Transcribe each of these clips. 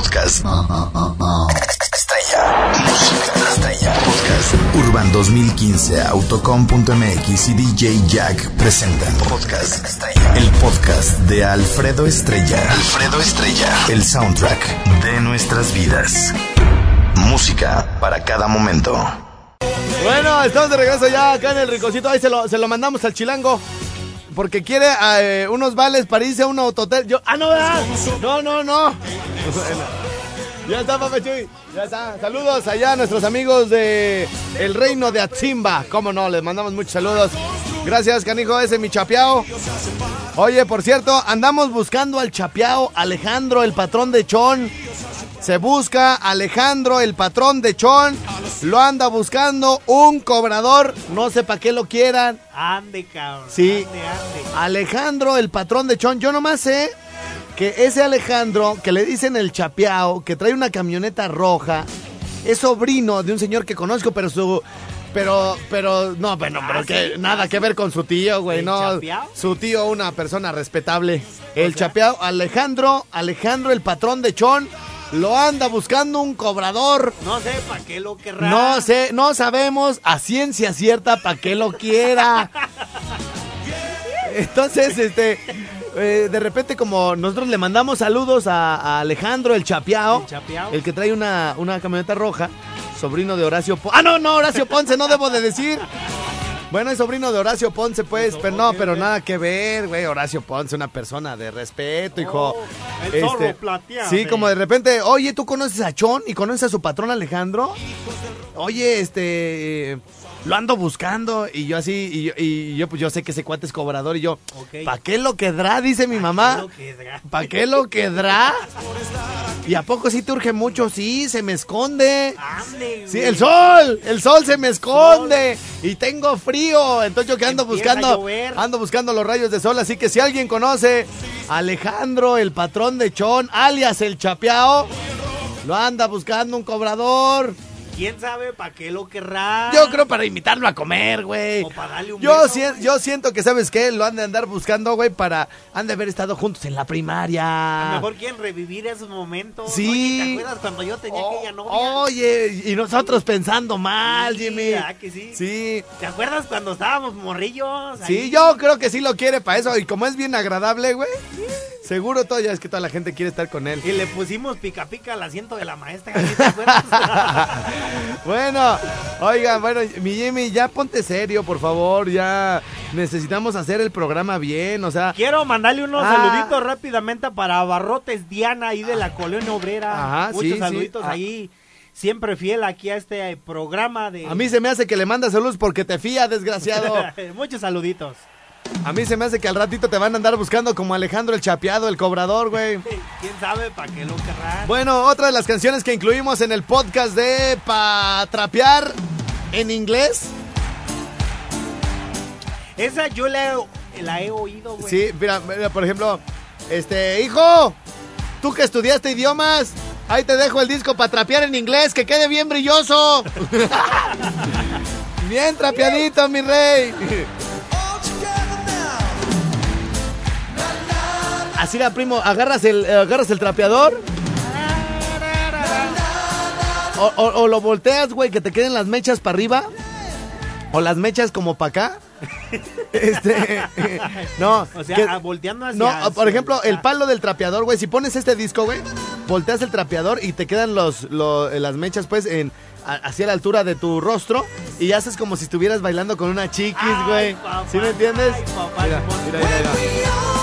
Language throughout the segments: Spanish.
Podcast. Estrella. Música estrella. Podcast. Urban 2015, Autocom.mx y DJ Jack presentan Podcast Estrella. El podcast de Alfredo Estrella. Alfredo Estrella. El soundtrack de nuestras vidas. Música para cada momento. Bueno, estamos de regreso ya acá en el ricocito. Ahí se lo, se lo mandamos al chilango. Porque quiere eh, unos vales para irse a un autotel. Yo, ah, no. No, no, no. Ya está, Papechuy. Ya está. Saludos allá a nuestros amigos de El Reino de Atzimba. Cómo no, les mandamos muchos saludos. Gracias, canijo, ese mi chapeao. Oye, por cierto, andamos buscando al chapeao Alejandro, el patrón de Chon. Se busca Alejandro, el patrón de Chon. Lo anda buscando un cobrador. No sé para qué lo quieran. Ande, cabrón. Sí. Ande, ande. Alejandro, el patrón de Chon. Yo nomás sé que ese Alejandro, que le dicen el chapeao, que trae una camioneta roja, es sobrino de un señor que conozco, pero su. Pero, pero, no, bueno, pero Ah, que ¿sí? nada que ver con su tío, güey, ¿El no. Chapeao? Su tío, una persona respetable. El chapeao, Alejandro, Alejandro, el patrón de Chon, lo anda buscando un cobrador. No sé para qué lo querrá. No sé, no sabemos a ciencia cierta para qué lo quiera. Entonces, este, eh, de repente como nosotros le mandamos saludos a, a Alejandro, el chapeao, El chapeao. el que trae una, una camioneta roja, sobrino de Horacio Ponce. Ah, no, no, Horacio Ponce, no debo de decir. Bueno, es sobrino de Horacio Ponce, pues, pero no, pero nada que ver, güey. Horacio Ponce, una persona de respeto, hijo. Oh, el zorro plateado. Sí, como de repente, oye, ¿tú conoces a Chon y conoces a su patrón Alejandro? Oye, este, lo ando buscando y yo así, y yo, y yo pues yo sé que ese cuate es cobrador y yo, Ok. ¿pa' qué lo quedará? Dice mi mamá. ¿Para qué lo quedará? ¿Y a poco sí te urge mucho? Sí, se me esconde. Ande, Sí, el sol, el sol se me esconde y tengo frío, entonces yo que ando Empieza buscando, ando buscando los rayos de sol, así que si alguien conoce a Alejandro, el patrón de Chon, alias el Chapeao, lo anda buscando un cobrador. ¿Quién sabe para qué lo querrá? Yo creo para invitarlo a comer, güey. O para darle un Yo, beso, yo siento que, ¿sabes qué? Lo han de andar buscando, güey, para... Han de haber estado juntos en la primaria. A lo mejor quieren revivir esos momentos. Sí. Oye, ¿te acuerdas cuando yo tenía Oh, aquella novia? Oye, y nosotros pensando mal, Sí, Jimmy. ¿verdad que sí? Sí. ¿Te acuerdas cuando estábamos morrillos? Sí, yo creo que sí lo quiere para eso. Y como es bien agradable, güey. Seguro todo ya es que toda la gente quiere estar con él. Y le pusimos pica pica al asiento de la maestra. ¿sí ¿Te acuerdas? Bueno, oigan, bueno, mi Jimmy, ya ponte serio, por favor. Ya necesitamos hacer el programa bien, o sea. Quiero mandarle unos Ah. saluditos rápidamente para Barrotes Diana ahí de la colonia obrera. Ajá, Muchos sí, sí. saluditos Ah. ahí. Siempre fiel aquí a este programa de. A mí se me hace que le mandas saludos porque te fía, desgraciado. Muchos saluditos. A mí se me hasse que al ratito te van a andar buscando como Alejandro el Chapeado, el cobrador, güey. ¿Quién sabe para qué lo querrán? Bueno, otra de las canciones que incluimos en el podcast de Pa Trapear en inglés. Esa yo la he, la he oído, güey. Sí, mira, mira, por ejemplo, este, hijo, tú que estudiaste idiomas, ahí te dejo el disco para trapear en inglés, que quede bien brilloso. bien trapeadito, mi rey. Así la primo, agarras el, eh, agarras el trapeador. O, o- o lo volteas, güey, que te queden las mechas para arriba. O las mechas como para acá. Este, no. O sea, que- ah, volteando hacia. no, por hacia- ejemplo, el palo del trapeador, güey. Si pones este disco, güey, volteas el trapeador y te quedan los, lo- las mechas, pues, en a- hacia la altura de tu rostro y haces como si estuvieras bailando con una chiquis, güey. ¿Sí me entiendes? ay, papá, mira, mira, mira, mira.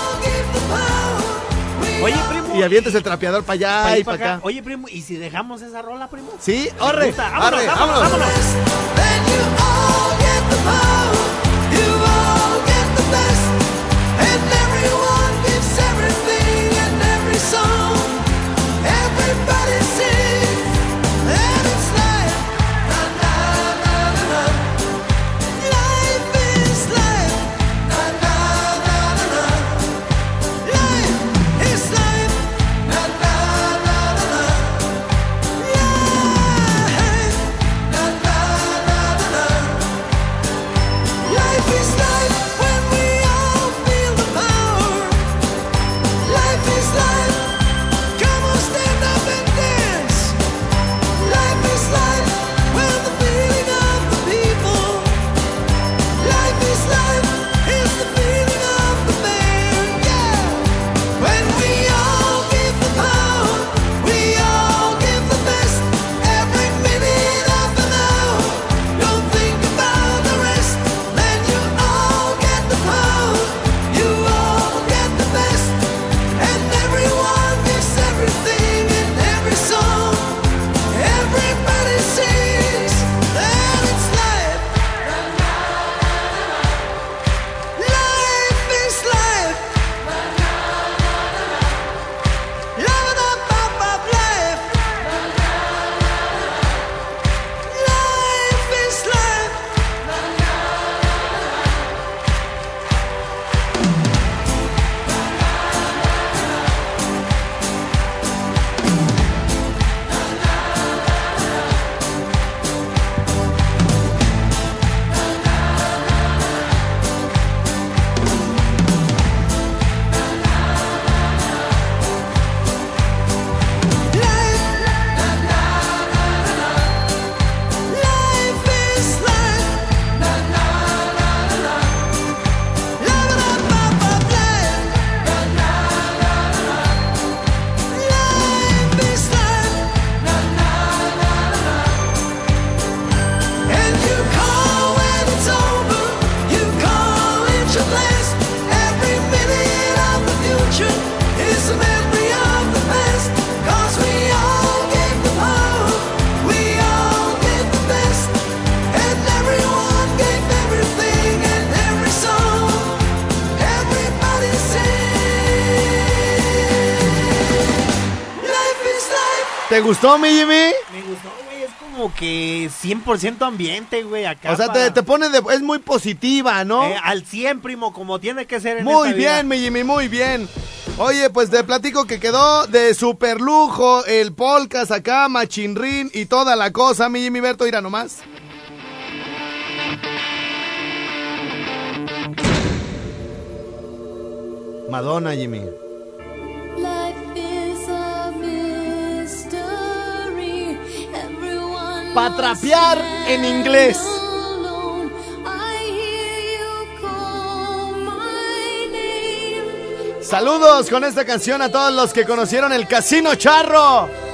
Oye, primo. Y avientes el trapeador para allá pa' y para acá. acá. Oye, primo, ¿y si dejamos esa rola, primo? Sí, gusta. Vámonos, arre, vámonos, vámonos. vámonos. Gustó, mi Jimmy? Me gustó, güey. Es como que 100% ambiente, güey. Acá O sea, te, para- te pone de... Es muy positiva, ¿no? Eh, al 100, primo, como tiene que ser en Muy esta vida. bien, mi Jimmy, muy bien. Oye, pues te platico que quedó de super lujo el polcas acá, machinrín y toda la cosa, mi Jimmy Berto, irá nomás. Madonna, Jimmy. Pa' trapear en inglés. Saludos con esta canción a todos los que conocieron el Casino Charro.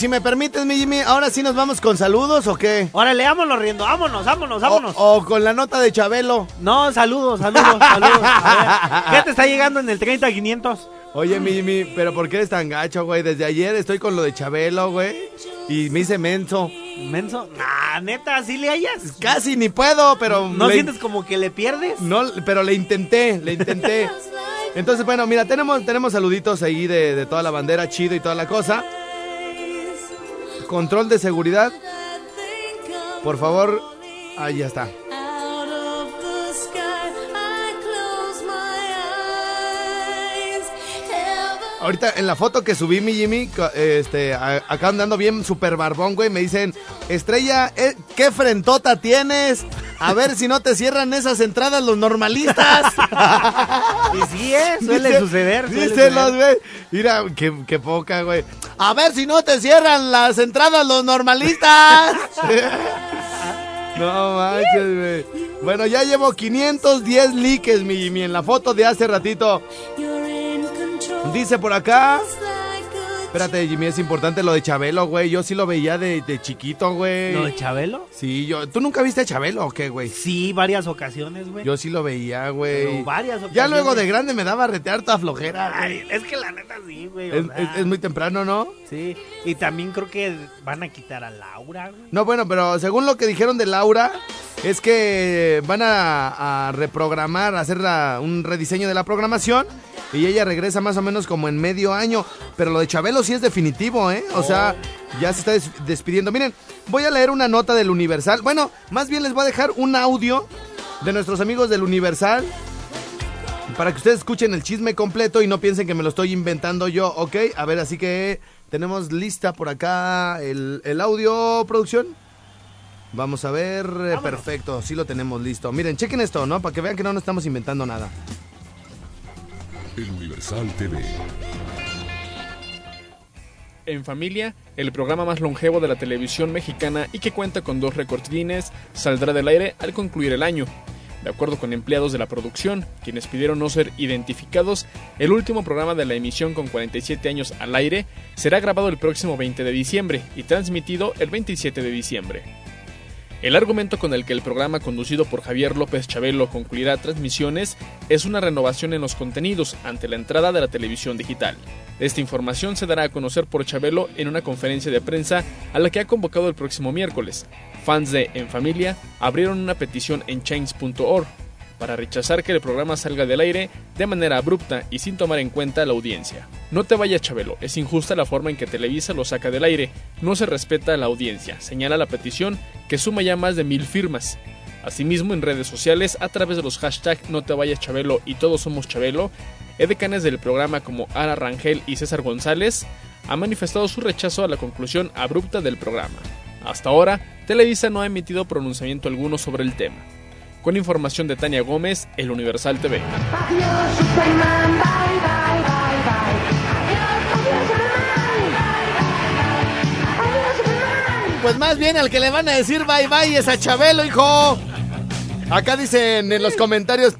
Si me permites, mi Jimmy, ahora sí nos vamos con saludos o qué? Órale, vámonos riendo. Vámonos, vámonos, vámonos. O, o con la nota de Chabelo. No, saludos, saludos, saludos. A ver, ¿qué te está llegando en el 30500? Oye, mi Jimmy, pero ¿por qué eres tan gacho, güey? Desde ayer estoy con lo de Chabelo, güey. Y me hice menso. Menso. Nah, neta, ¿sí le hallas? Casi ni puedo, pero. ¿No le- sientes como que le pierdes? No, pero le intenté, le intenté. Entonces, bueno, mira, tenemos, tenemos saluditos ahí de, de toda la bandera, chido y toda la cosa. Control de seguridad, por favor. Ahí ya está. Ahorita en la foto que subí mi Jimmy, este, acá andando bien super barbón, güey, me dicen, Estrella, eh, ¿qué frentota tienes? A ver si no te cierran esas entradas los normalistas. Y sí, ¿eh? Suele Dice- suceder. suele Dice los, suceder. güey. Mira, qué, qué poca, güey. A ver si no te cierran las entradas los normalistas. no manches, güey. Bueno, ya llevo 510 likes, mi Jimmy, en la foto de hace ratito. Dice por acá. Espérate, Jimmy, es importante lo de Chabelo, güey. Yo sí lo veía de, de chiquito, güey. ¿Lo de Chabelo? Sí, yo. ¿Tú nunca viste a Chabelo o qué, güey? Sí, varias ocasiones, güey. Yo sí lo veía, güey. Pero varias Ya ocasiones. luego de grande me daba retear toda flojera, güey. Ay, es que la neta sí, güey. es- es muy temprano, ¿no? Sí, y también creo que van a quitar a Laura, güey. No, bueno, pero según lo que dijeron de Laura, es que van a, reprogramar, hacer un rediseño de la programación y ella regresa más o menos como en medio año. Pero lo de Chabelo sí es definitivo, ¿eh? O sea, ya se está des- despidiendo. Miren, voy a leer una nota del Universal. Bueno, más bien les voy a dejar un audio de nuestros amigos del Universal. Para que ustedes escuchen el chisme completo y no piensen que me lo estoy inventando yo, ¿ok? A ver, así que tenemos lista por acá el audio, producción. Vamos a ver, eh, perfecto, sí lo tenemos listo. Miren, chequen esto, ¿no? Para que vean que no nos estamos inventando nada. El Universal TV. En Familia, el programa más longevo de la televisión mexicana y que cuenta con dos récords Guinness, saldrá del aire al concluir el año. De acuerdo con empleados de la producción, quienes pidieron no ser identificados, el último programa de la emisión con 47 años al aire será grabado el próximo 20 de diciembre y transmitido el 27 de diciembre. El argumento con el que el programa conducido por Javier López Chabelo concluirá transmisiones es una renovación en los contenidos ante la entrada de la televisión digital. Esta información se dará a conocer por Chabelo en una conferencia de prensa a la que ha convocado el próximo miércoles. Fans de En Familia abrieron una petición en change.org para rechazar que el programa salga del aire de manera abrupta y sin tomar en cuenta la audiencia. No te vayas, Chabelo, es injusta la forma en que Televisa lo saca del aire, no se respeta a la audiencia, señala la petición que suma ya más de mil firmas. Asimismo, en redes sociales, a través de los hashtags No te vayas Chabelo y Todos somos Chabelo, edecanes del programa como Ara Rangel y César González han manifestado su rechazo a la conclusión abrupta del programa. Hasta ahora, Televisa no ha emitido pronunciamiento alguno sobre el tema. Con información de Tania Gómez, El Universal TV. Pues más bien al que le van a decir bye bye es a Chabelo, hijo. Acá dicen en los comentarios,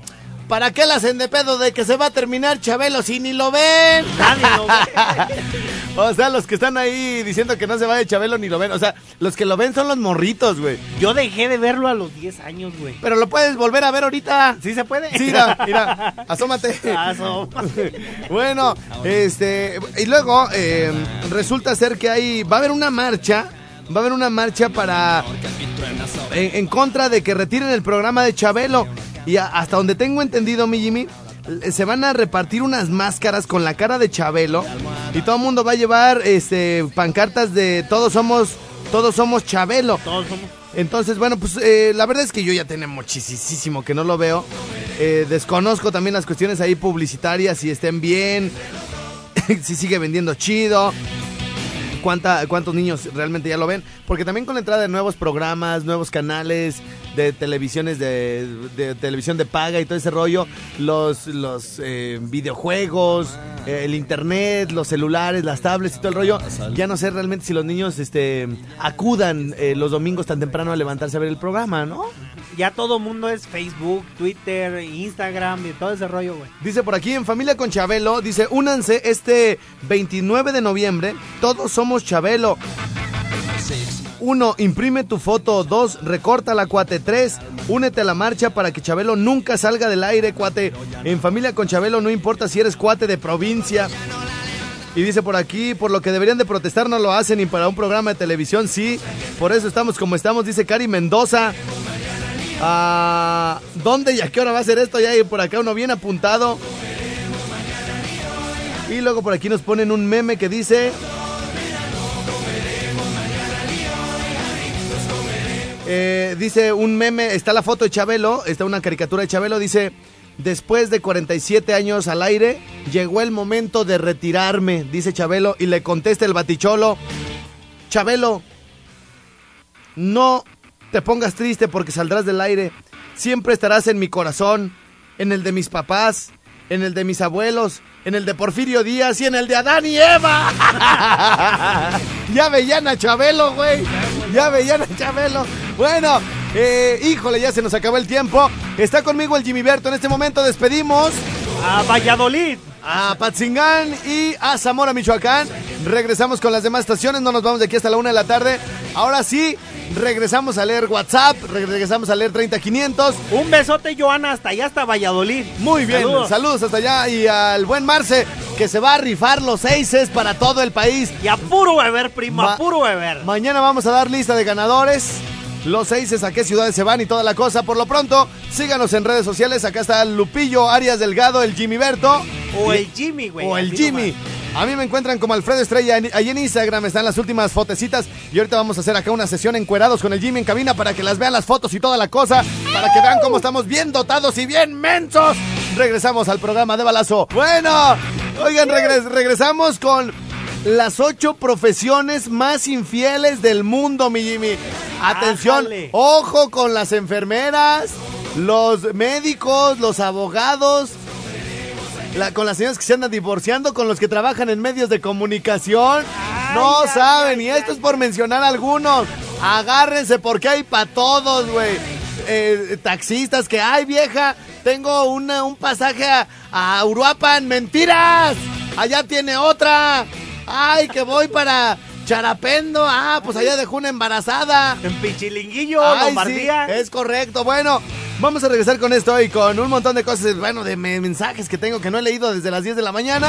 ¿Para qué la hacen de pedo de que se va a terminar Chabelo si ni lo ven? Nadie lo ve. O sea, los que están ahí diciendo que no se va de Chabelo ni lo ven. O sea, los que lo ven son los morritos, güey. Yo dejé de verlo a los 10 años, güey. Pero lo puedes volver a ver ahorita. ¿Sí se puede? Sí, mira, mira, asómate. Asómate. Bueno, este, y luego eh, resulta ser que hay, va a haber una marcha, va a haber una marcha para, en, en contra de que retiren el programa de Chabelo. Y hasta donde tengo entendido, mi Jimmy, se van a repartir unas máscaras con la cara de Chabelo y todo el mundo va a llevar, este, pancartas de todos somos, todos somos Chabelo. Todos somos. Entonces, bueno, pues eh, la verdad es que yo ya tenía muchísimo que no lo veo. Eh, desconozco también las cuestiones ahí publicitarias, si estén bien, si sigue vendiendo chido, cuánta, cuántos niños realmente ya lo ven. Porque también con la entrada de nuevos programas, nuevos canales de televisiones de, de televisión de paga y todo ese rollo, los, los eh, videojuegos, eh, el internet, los celulares, las tablets y todo el rollo, ya no sé realmente si los niños este, acudan eh, los domingos tan temprano a levantarse a ver el programa, ¿no? Ya todo mundo es Facebook, Twitter, Instagram y todo ese rollo, güey. Dice por aquí en Familia con Chabelo, dice, únanse este 29 de noviembre, todos somos Chabelo. Uno, imprime tu foto. Dos, recorta la cuate. Tres, únete a la marcha para que Chabelo nunca salga del aire, cuate. En Familia con Chabelo no importa si eres cuate de provincia. Y dice por aquí, por lo que deberían de protestar no lo hacen y para un programa de televisión sí. Por eso estamos como estamos, dice Cari Mendoza. Ah, ¿Dónde y a qué hora va a ser esto? Ya hay por acá uno bien apuntado. Y luego por aquí nos ponen un meme que dice... Eh, dice un meme, está la foto de Chabelo, está una caricatura de Chabelo, dice, después de 47 años al aire, llegó el momento de retirarme, dice Chabelo, y le contesta el baticholo, Chabelo, no te pongas triste porque saldrás del aire, siempre estarás en mi corazón, en el de mis papás, en el de mis abuelos, en el de Porfirio Díaz y en el de Adán y Eva. ya veían a Chabelo, güey. Ya veían a Chabelo. Bueno, eh, híjole, ya se nos acabó el tiempo. Está conmigo el Jimmy Berto. En este momento despedimos A Valladolid. a Patzingán y a Zamora, Michoacán. Regresamos con las demás estaciones. No nos vamos de aquí hasta la una de la tarde. Ahora sí, regresamos a leer WhatsApp. Regresamos a leer 30500. Un besote, Joana, hasta allá, hasta Valladolid. Muy bien, saludos. Saludos. hasta allá y al buen Marce que se va a rifar los seises para todo el país. Y a puro beber, primo, Ma- a puro beber. Mañana vamos a dar lista de ganadores. Los seises, a qué ciudades se van y toda la cosa. Por lo pronto, síganos en redes sociales. Acá está Lupillo, Arias Delgado, el Jimmy Berto. O el Jimmy, güey. o el Jimmy. A mí me encuentran como Alfredo Estrella. Ahí en Instagram están las últimas fotecitas. Y ahorita vamos a hacer acá una sesión encuerados con el Jimmy en cabina para que las vean las fotos y toda la cosa. Para que vean cómo estamos bien dotados y bien mensos. Regresamos al programa de balazo. Bueno, oigan, regres- regresamos con las ocho profesiones más infieles del mundo, mi Jimmy. Atención, Ájale. ojo con las enfermeras, los médicos, los abogados, la- con las señoras que se andan divorciando, con los que trabajan en medios de comunicación. no ay, saben, ay, y esto es por mencionar algunos. Agárrense porque hay para todos, güey. Eh, taxistas que, ay vieja, tengo una- un pasaje a, a Uruapan. Mentiras. Allá tiene otra. Ay, que voy para Charapendo. Ah, pues allá dejó una embarazada. En Pichilinguillo, Ay, Lombardía. sí, es correcto. Bueno, vamos a regresar con esto y con un montón de cosas, bueno, de me- mensajes que tengo que no he leído desde las 10 de la mañana.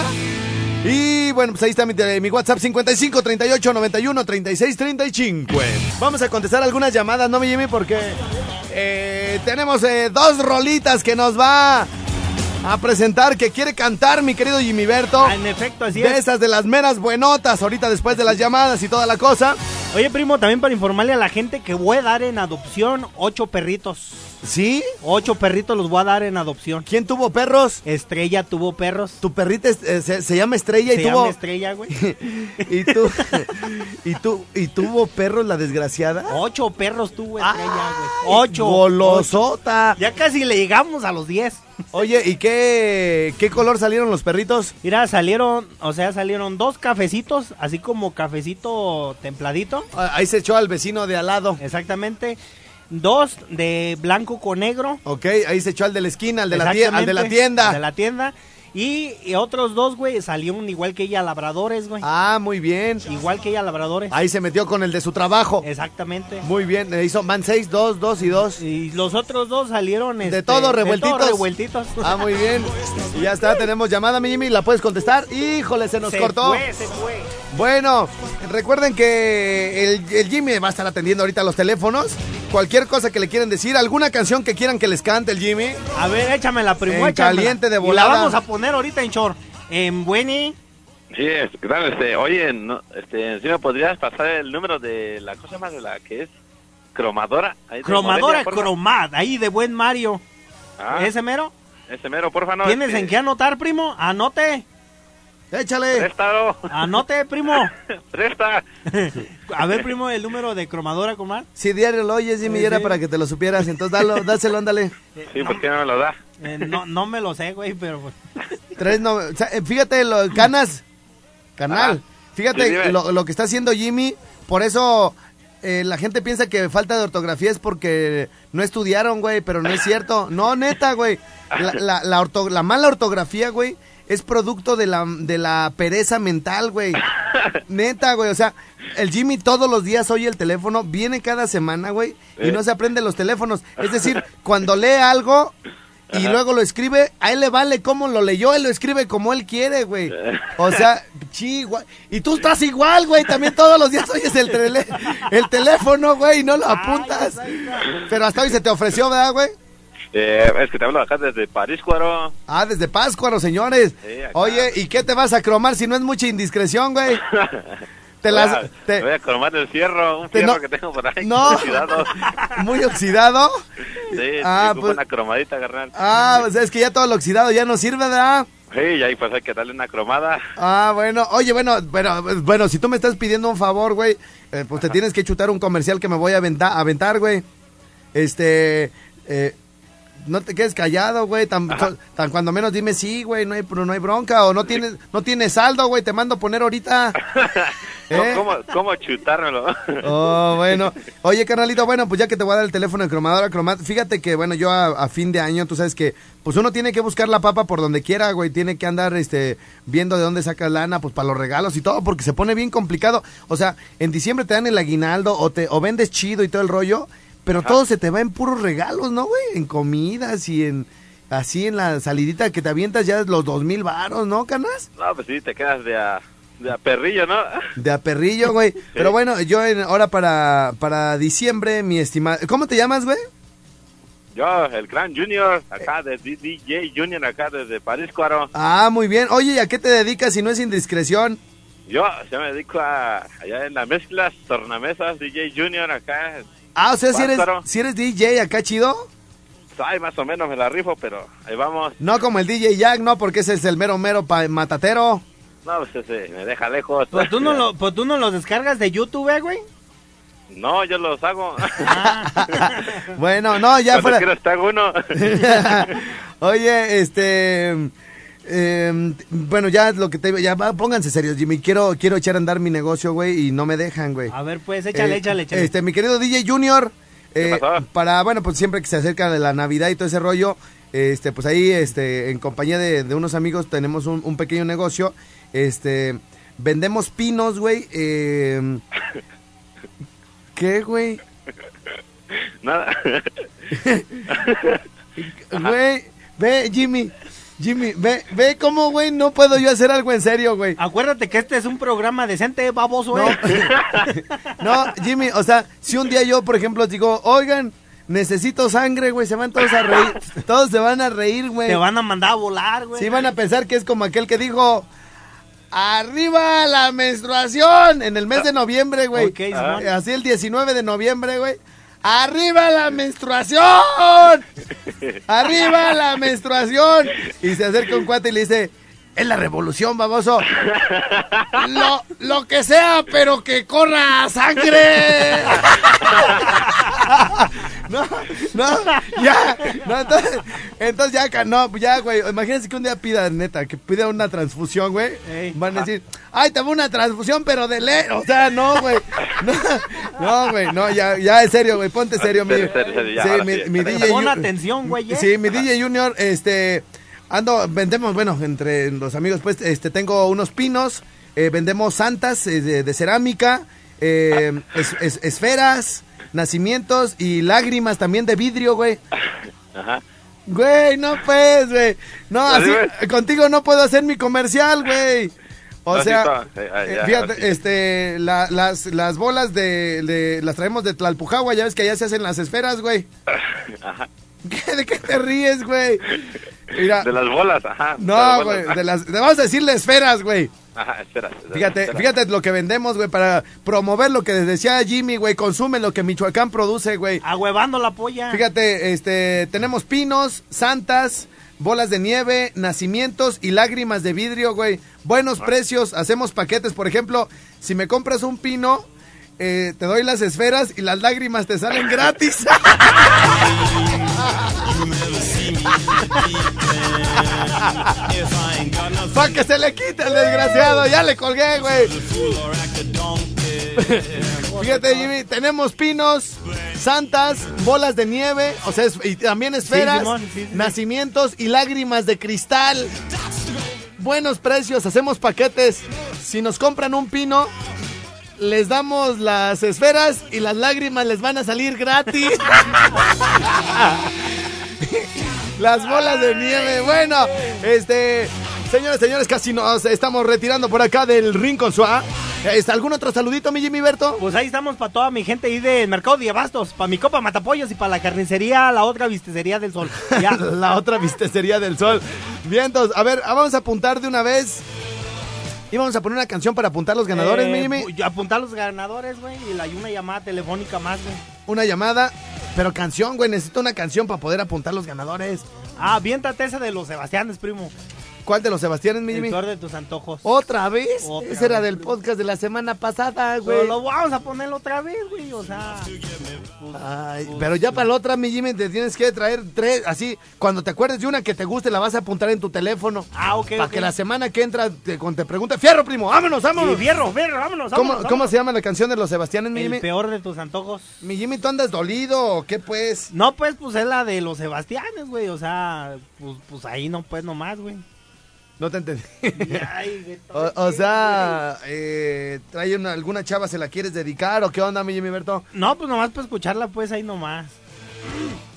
Y bueno, pues ahí está mi, mi WhatsApp 55 38 91 36 35. Vamos a contestar algunas llamadas, ¿no, mi Jimmy? Porque eh, tenemos eh, dos rolitas que nos va a presentar, que quiere cantar mi querido Jimmy Berto. Ah, en efecto, así De es. esas de las meras buenotas, ahorita después de las llamadas y toda la cosa. Oye, primo, también para informarle a la gente que voy a dar en adopción ocho perritos. ¿Sí? Ocho perritos los voy a dar en adopción. ¿Quién tuvo perros? Estrella tuvo perros. Tu perrita es- eh, se, se llama Estrella Se y tuvo Estrella, güey. y tú y tú y tuvo perros la desgraciada. Ocho perros tuvo Ay, Estrella, güey. Ocho. Golosota. Ya casi le llegamos a los diez. Oye, ¿y qué qué color salieron los perritos? Mira, salieron, o sea, salieron dos cafecitos, así como cafecito templadito. Ah, Ahí se echó al vecino de al lado. Exactamente. dos de blanco con negro. Ok, ahí se echó al de la esquina, al de la, tienda, al de la tienda. al de la tienda. Y, y otros dos, güey, salieron igual que ella, labradores, güey. Ah, muy bien. Igual que ella, labradores. Ahí se metió con el de su trabajo. Exactamente. Muy bien, le hizo man 6, 2, 2 y 2. Y los otros dos salieron este, todo, revueltitos. De todo revueltitos. Ah, muy bien. Y ya está, tenemos llamada, mi Jimmy, ¿la puedes contestar? Híjole, se nos se cortó. Fue, se fue. Bueno, recuerden que el, el Jimmy va a estar atendiendo ahorita los teléfonos. Cualquier cosa que le quieran decir, alguna canción que quieran que les cante el Jimmy. A ver, échamela, primo, En échamela. caliente de Y volada. la vamos a poner ahorita en short. En Bueni. Sí, es- claro, este, oye, no, este, ¿sí me podrías pasar el número de la cosa más de la que es cromadora? Ahí Cromadora? Cromad, ahí de buen Mario. Ah, ¿Ese mero? ese mero, porfa, no. ¿Tienes este, en qué anotar, primo? Anote. Échale. Préstalo. Anote, primo. Presta. A ver, primo, el número de cromadora Cromad. Si diario lo oyes, Jimmy, Sí, era sí. para que te lo supieras. Entonces, dalo, dáselo, ándale. Sí, ¿por qué no me lo da? Eh, no, no me lo sé, güey, pero... pues, Tres no, o sea, eh, fíjate, lo, canas, canal. Fíjate Sí, lo, lo que está haciendo Jimmy. Por eso eh, la gente piensa que falta de ortografía es porque no estudiaron, güey, pero no es cierto. No, neta, güey. La, la, la orto- la mala ortografía, güey, es producto de la, de la pereza mental, güey. Neta, güey. O sea, el Jimmy todos los días oye el teléfono, viene cada semana, güey, y Eh. no se aprende los teléfonos. Es decir, cuando lee algo y luego lo escribe, a él le vale cómo lo leyó, él lo escribe como él quiere, güey. O sea, chigua. Y tú estás igual, güey, también todos los días oyes el, tele- el teléfono, güey, y no lo apuntas. Pero hasta hoy se te ofreció, ¿verdad, güey? Eh, es que te hablo acá desde París, Cuaro. Ah, desde Páscuaro, señores. Sí. Oye, ¿y qué te vas a cromar si no es mucha indiscreción, güey? Te voy, las... a, te- voy a cromar el fierro, un te fierro no- que tengo por ahí. No. Cuidado. Muy oxidado. Sí, Ah, sí, pues- una cromadita, carnal. Ah, pues es que ya todo lo oxidado ya no sirve, ¿verdad? Sí, y ahí pues hay que darle una cromada. Ah, bueno, oye, bueno, bueno, bueno, si tú me estás pidiendo un favor, güey, eh, pues te tienes que chutar un comercial que me voy a aventa- aventar, güey. Este, eh, no te quedes callado, güey, tan, tan cuando menos dime sí, güey, no hay, no hay bronca, o no tienes, no tienes saldo, güey, te mando a poner ahorita. ¿Eh? ¿Cómo, ¿Cómo chutármelo? Oh, bueno. Oye, carnalito, bueno, pues ya que te voy a dar el teléfono de cromadora cromat, fíjate que, bueno, yo a, a fin de año, tú sabes que, pues uno tiene que buscar la papa por donde quiera, güey, tiene que andar, este, viendo de dónde sacas lana, pues para los regalos y todo, porque se pone bien complicado. O sea, en diciembre te dan el aguinaldo o te, o vendes chido y todo el rollo, pero todo se te va en puros regalos, ¿no, güey? En comidas y en, así en la salidita que te avientas ya los dos mil varos, ¿no, canas? No, pues sí, te quedas de a, de a perrillo, ¿no? De a perrillo, güey. Pero bueno, yo en, ahora para, para diciembre, mi estimado... ¿Cómo te llamas, güey? Yo, el Gran Junior, acá de DJ Junior, acá desde París, Cuaro. Ah, muy bien. Oye, ¿y a qué te dedicas si no es indiscreción? Yo, yo me dedico a, allá en las mezclas, tornamesas, DJ Junior, acá. Ah, o sea, si eres, si eres DJ acá chido. Ay, más o menos me la rifo, pero ahí vamos. No como el DJ Jack, no, porque ese es el mero mero pa- matatero. No, pues ese me deja lejos. Pues tú no, lo, pues tú no los descargas de YouTube, eh, güey. No, yo los hago. Bueno, no, ya Cuando fuera. uno. Oye, este. Eh, bueno, ya lo que te ya va, pónganse serios, Jimmy. Quiero, quiero echar a andar mi negocio, güey, y no me dejan, güey. A ver, pues, échale, Eh, échale, échale. Este, mi querido DJ Junior, ¿Qué eh, para, bueno, pues siempre que se acerca de la Navidad y todo ese rollo, este, pues ahí, este, en compañía de, de unos amigos tenemos un, un pequeño negocio, este, vendemos pinos, güey, eh, ¿qué, güey? Nada. Güey, ve, Jimmy, Jimmy, ve, ve cómo, güey, no puedo yo hacer algo en serio, güey. Acuérdate que este es un programa decente, baboso, No, eh. no, Jimmy, o sea, si un día yo, por ejemplo, digo, oigan, necesito sangre, güey, se van todos a reír, todos se van a reír, güey. Te van a mandar a volar, güey. Sí van a pensar que es como aquel que dijo, arriba la menstruación, en el mes de noviembre, güey. Así el 19 de noviembre, güey. Arriba la menstruación. Arriba la menstruación. Y se acerca un cuate y le dice, es la revolución, baboso. Lo, lo que sea, pero que corra sangre. No, no, ya, no, entonces, entonces ya, no, ya, güey, imagínense que un día pida, neta, que pida una transfusión, güey, Ey. van a decir, ay, te voy una transfusión, pero de le, o sea, no, güey, no, no, güey, no, ya, ya, en serio, güey, ponte serio, mi, Serio, serio, serio, ya, sí, mi, sí, mi. DJ, Pon atención, güey. ¿eh? Sí, mi DJ Junior, este, ando, vendemos, bueno, entre los amigos, pues, este, tengo unos pinos, eh, vendemos santas eh, de, de cerámica, eh, es- es- esferas, nacimientos y lágrimas también de vidrio, güey. Ajá. Güey, no pues, güey. No, Así, contigo no puedo hacer mi comercial, güey. O No, sea, sí, ah, eh, fíjate, sí. este, la- las, las bolas de, de- las traemos de Tlalpujagua, ya ves que allá se hacen las esferas, güey. Ajá. ¿Qué- ¿De qué te ríes, güey? Mira, De las bolas, ajá. no, güey, de las, te vamos a decirle esferas, güey. Ajá, espera. espera, Fíjate, espera. fíjate lo que vendemos, güey, para promover lo que decía Jimmy, güey, consume lo que Michoacán produce, güey. Ahuevando la polla. Fíjate, este, tenemos pinos, santas, bolas de nieve, nacimientos y lágrimas de vidrio, güey. Buenos precios, hacemos paquetes. Por ejemplo, si me compras un pino, eh, te doy las esferas y las lágrimas te salen gratis. Pa' que se le quite el desgraciado, ya le colgué, güey. Fíjate, Jimmy, tenemos pinos, santas, bolas de nieve, o sea, y también esferas, Simón, sí, sí. nacimientos y lágrimas de cristal. Buenos precios, hacemos paquetes. Si nos compran un pino, les damos las esferas y las lágrimas les van a salir gratis. Las bolas de nieve. Bueno, este. Señores, señores, casi nos estamos retirando por acá del Rincón Suá. Este, ¿Algún otro saludito, mi Jimmy Berto? Pues ahí estamos para toda mi gente ahí del mercado de abastos, para mi copa Matapollos y para la carnicería, la otra vistecería del sol. Ya. La otra vistecería del sol. Vientos. A ver, ah, vamos a apuntar de una vez. Y vamos a poner una canción para apuntar los ganadores, Eh, mi Jimmy. pu- Apuntar los ganadores, güey, y la- y una llamada telefónica más, güey. Una llamada. Pero canción, güey. Necesito una canción para poder apuntar los ganadores. Ah, viéntate esa de los Sebastianes, primo. ¿Cuál de los Sebastianes, mi El Jimmy? peor de tus antojos. ¿Otra vez? Otra Ese era vez, del podcast de la semana pasada, Pero güey. lo vamos a ponerlo otra vez, güey, o sea. pues, Ay, pues, pero ya para la otra, mi Jimmy, te tienes que traer tres, así, cuando te acuerdes de una que te guste, la vas a apuntar en tu teléfono. Ah, ok, Para ok. que la semana que entra, te, cuando te pregunte, fierro, primo, vámonos, Sí, vámonos. fierro, fierro, vámonos, ¿Cómo, vámonos, ¿Cómo vámonos. se llama la canción de los Sebastianes, mi El Jimmy? peor de tus antojos. Mi Jimmy, ¿tú andas dolido o qué pues? No, pues, pues es la de los Sebastianes, güey, o sea, pues, pues ahí no, pues, nomás, güey. No te entendí. O, o sea, eh, trae una- alguna chava, ¿se la quieres dedicar o qué onda, mi Jimmy Berto? No, pues nomás para escucharla, pues ahí nomás.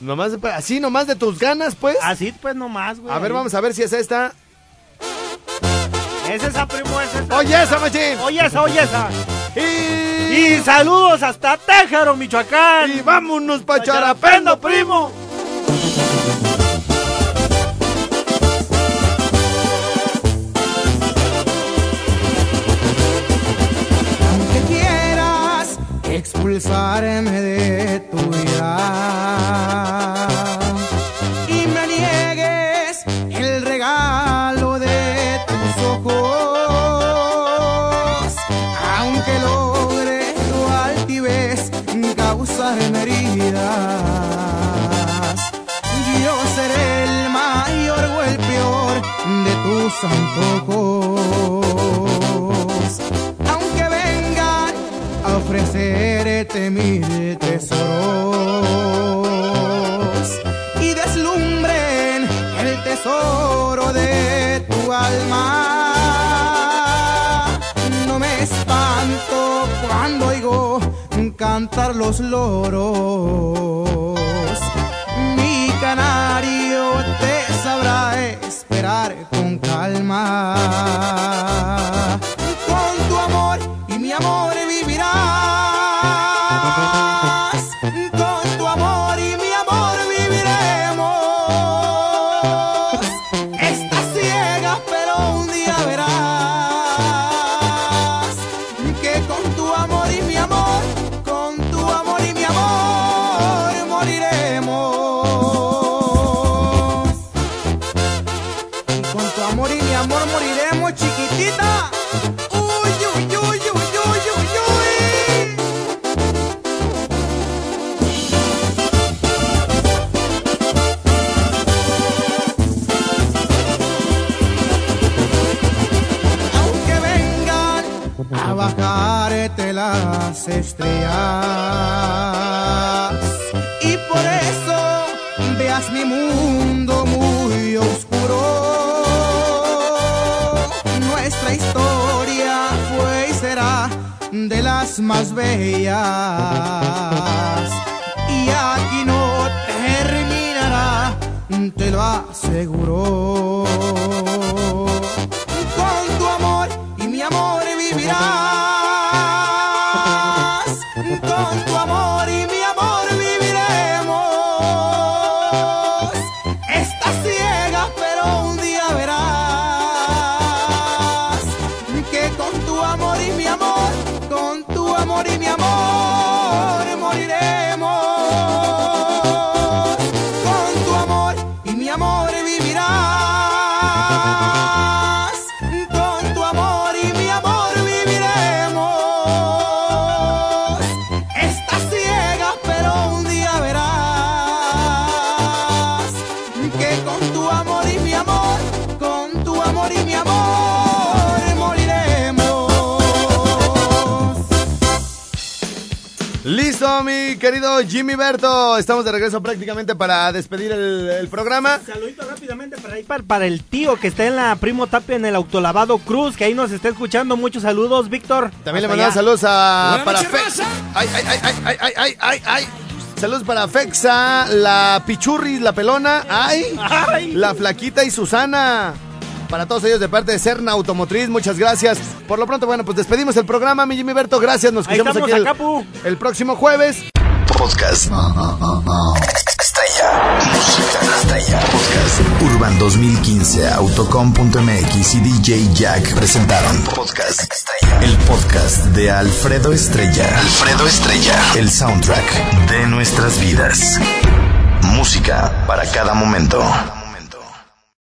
Nomás, así, nomás de tus ganas, pues. Así, pues nomás, güey. A ver, vamos a ver si es esta. Es esa, primo, es esa. Oye, esa, machín. Oye esa, oye esa. Y, Y saludos hasta Téjaro, Michoacán. y vámonos pa' Charapendo, primo. Expulsarme de tu vida. Y me niegues el regalo de tus ojos, aunque logre tu altivez causarme heridas, yo seré el mayor o el peor de tus antojos a ofrecerte mil tesoros y deslumbren el tesoro de tu alma. No me espanto cuando oigo cantar los loros. Mi canario te sabrá esperar con calma. Te lo aseguro. Listo, mi querido Jimmy Berto. Estamos de regreso prácticamente para despedir el, programa. Saludito rápidamente para, ahí, para, el tío que está en la Primo Tapia en el Autolavado Cruz, que ahí nos está escuchando. Muchos saludos, Víctor. También le mandamos saludos a. Para ay, ay, ay, ay, ay, ay, ay, ay. Saludos para Fexa, la Pichurri, la Pelona, ay. la Flaquita y Susana. Para todos ellos de parte de Cerna Automotriz, muchas gracias. Por lo pronto, bueno, pues despedimos el programa, mi Jimmy Berto. Gracias, nos escuchamos aquí el, el próximo jueves. Podcast. Estrella. Música estrella. Podcast. Urban 2015, Autocom.mx y DJ Jack presentaron Podcast Estrella. El podcast de Alfredo Estrella. Alfredo Estrella. El soundtrack de nuestras vidas. Música para cada momento.